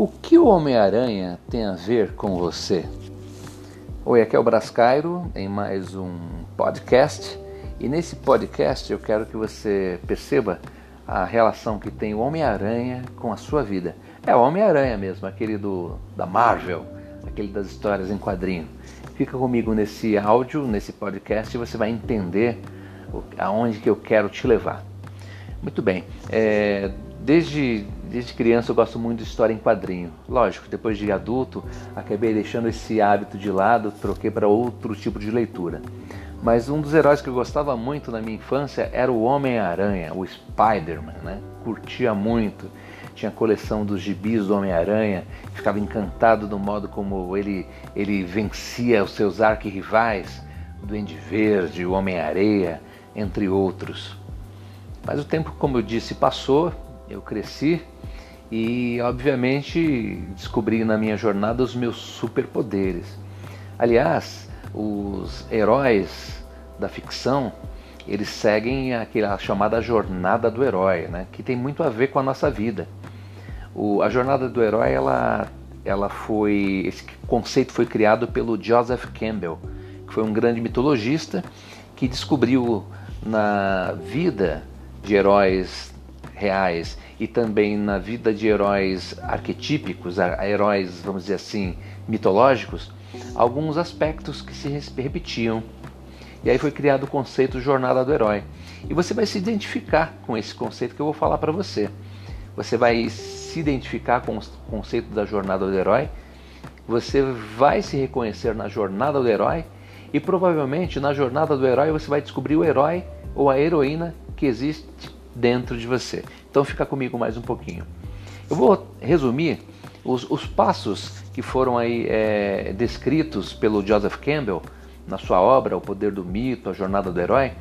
O que o Homem-Aranha tem a ver com você? Oi, aqui é o Brás Cairo em mais um podcast. E nesse podcast eu quero que você perceba a relação que tem o Homem-Aranha com a sua vida. É o Homem-Aranha mesmo, aquele do, da Marvel, aquele das histórias em quadrinho. Fica comigo nesse áudio, nesse podcast, e você vai entender aonde que eu quero te levar. Muito bem, é, desde Desde criança eu gosto muito de história em quadrinho. Lógico, depois de adulto, acabei deixando esse hábito de lado, troquei para outro tipo de leitura. Mas um dos heróis que eu gostava muito na minha infância era o Homem-Aranha, o Spider-Man, né? Curtia muito. Tinha a coleção dos gibis do Homem-Aranha, ficava encantado do modo como ele, ele vencia os seus arquirrivais, Duende Verde, o Homem-Areia, entre outros. Mas o tempo, como eu disse, passou, eu cresci e, obviamente, descobri na minha jornada os meus superpoderes. Aliás, os heróis da ficção eles seguem aquela chamada jornada do herói, né? que tem muito a ver com a nossa vida. O, a jornada do herói, ela, ela foi, esse conceito foi criado pelo Joseph Campbell, que foi um grande mitologista que descobriu na vida de heróis reais e também na vida de heróis arquetípicos, heróis, vamos dizer assim, mitológicos, alguns aspectos que se repetiam. E aí foi criado o conceito jornada do herói. E você vai se identificar com esse conceito que eu vou falar para você. Você vai se identificar com o conceito da jornada do herói, você vai se reconhecer na jornada do herói e provavelmente na jornada do herói você vai descobrir o herói ou a heroína que existe dentro de você. Então fica comigo mais um pouquinho. Eu vou resumir os, os passos que foram aí é, descritos pelo Joseph Campbell na sua obra O Poder do Mito, A Jornada do Herói.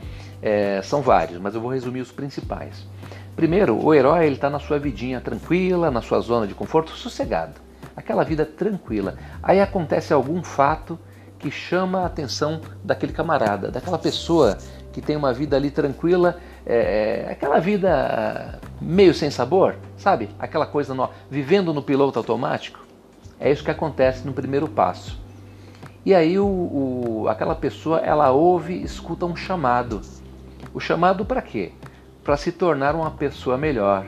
É, são vários, mas eu vou resumir os principais. Primeiro, o herói está na sua vidinha tranquila, na sua zona de conforto, sossegado. Aquela vida tranquila. Aí acontece algum fato que chama a atenção daquele camarada, daquela pessoa que tem uma vida ali tranquila, é, é, aquela vida meio sem sabor, sabe? Aquela coisa no, vivendo no piloto automático. É isso que acontece no primeiro passo. E aí o, o, aquela pessoa ela ouve, escuta um chamado. O chamado para quê? Para se tornar uma pessoa melhor,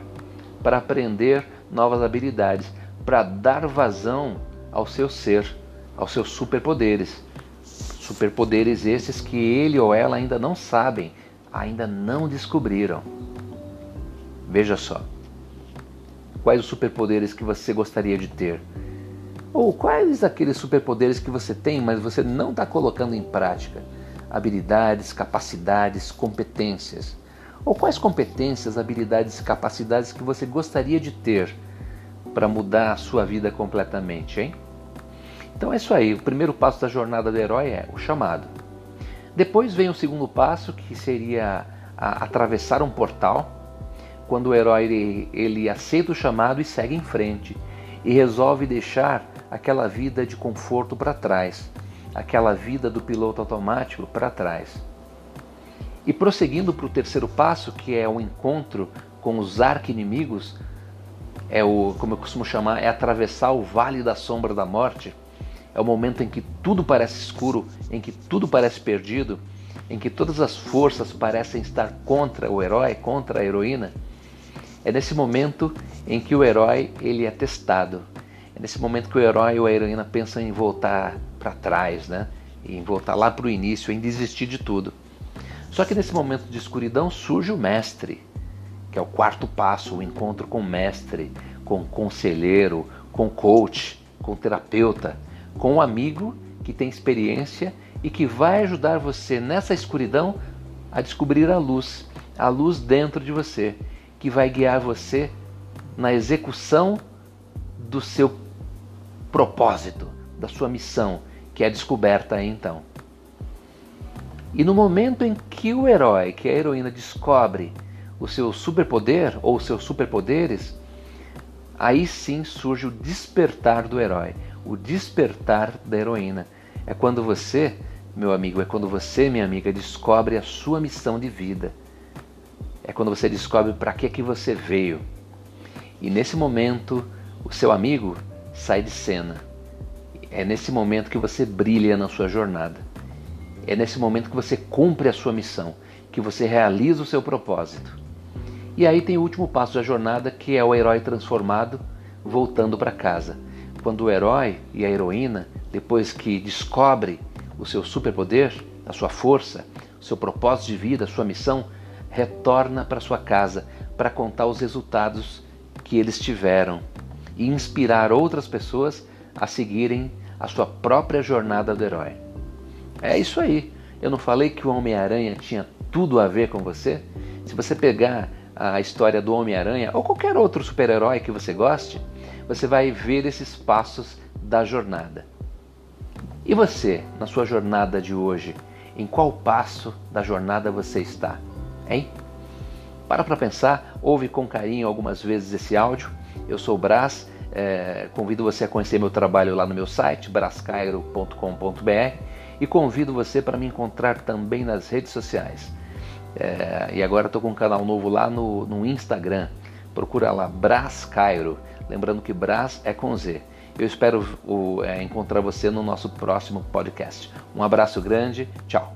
para aprender novas habilidades, para dar vazão ao seu ser, aos seus superpoderes. Superpoderes esses que ele ou ela ainda não sabem, ainda não descobriram. Veja só. Quais os superpoderes que você gostaria de ter? Ou quais aqueles superpoderes que você tem, mas você não está colocando em prática? Habilidades, capacidades, competências. Ou quais competências, habilidades e capacidades que você gostaria de ter para mudar a sua vida completamente, hein? Então é isso aí. O primeiro passo da jornada do herói é o chamado. Depois vem o segundo passo, que seria atravessar um portal, quando o herói ele, ele aceita o chamado e segue em frente e resolve deixar aquela vida de conforto para trás, aquela vida do piloto automático para trás. E prosseguindo para o terceiro passo, que é o encontro com os arqui-inimigos, é o, como eu costumo chamar, é atravessar o vale da sombra da morte é o momento em que tudo parece escuro, em que tudo parece perdido, em que todas as forças parecem estar contra o herói, contra a heroína. É nesse momento em que o herói ele é testado. É nesse momento que o herói ou a heroína pensam em voltar para trás, né? em voltar lá para o início, em desistir de tudo. Só que nesse momento de escuridão surge o mestre, que é o quarto passo, o encontro com o mestre, com o conselheiro, com o coach, com o terapeuta, com um amigo que tem experiência e que vai ajudar você nessa escuridão a descobrir a luz, a luz dentro de você, que vai guiar você na execução do seu propósito, da sua missão, que é descoberta aí então. E no momento em que o herói, que a heroína descobre o seu superpoder ou os seus superpoderes, aí sim surge o despertar do herói, o despertar da heroína. É quando você, meu amigo, é quando você, minha amiga, descobre a sua missão de vida. É quando você descobre para que que você veio. E nesse momento, o seu amigo sai de cena. É nesse momento que você brilha na sua jornada. É nesse momento que você cumpre a sua missão, que você realiza o seu propósito. E aí tem o último passo da jornada, que é o herói transformado voltando para casa. Quando o herói e a heroína, depois que descobre o seu superpoder, a sua força, o seu propósito de vida, a sua missão, retorna para sua casa para contar os resultados que eles tiveram e inspirar outras pessoas a seguirem a sua própria jornada do herói. É isso aí. Eu não falei que o Homem-Aranha tinha tudo a ver com você? Se você pegar a história do Homem-Aranha ou qualquer outro super-herói que você goste, você vai ver esses passos da jornada. E você, na sua jornada de hoje, em qual passo da jornada você está? Hein? Para para pensar, ouve com carinho algumas vezes esse áudio. Eu sou o Brás, é, convido você a conhecer meu trabalho lá no meu site, brascairo.com.br e convido você para me encontrar também nas redes sociais. É, e agora estou com um canal novo lá no, no Instagram. Procura lá Brás Cairo. Lembrando que Brás é com Z. Eu espero o, é, encontrar você no nosso próximo podcast. Um abraço grande, tchau.